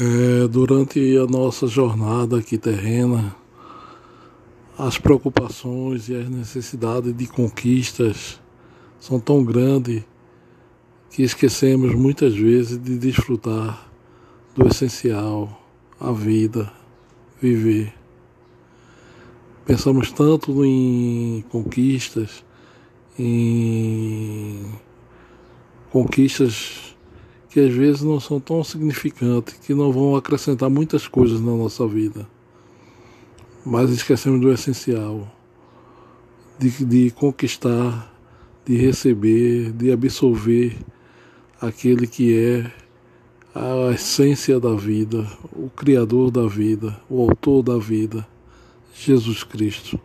É, durante a nossa jornada aqui terrena, as preocupações e as necessidades de conquistas são tão grandes que esquecemos muitas vezes de desfrutar do essencial, a vida, viver. Pensamos tanto em conquistas, em conquistas que às vezes não são tão significantes, que não vão acrescentar muitas coisas na nossa vida. Mas esquecemos do essencial, de, de conquistar, de receber, de absorver aquele que é a essência da vida, o Criador da vida, o Autor da vida, Jesus Cristo.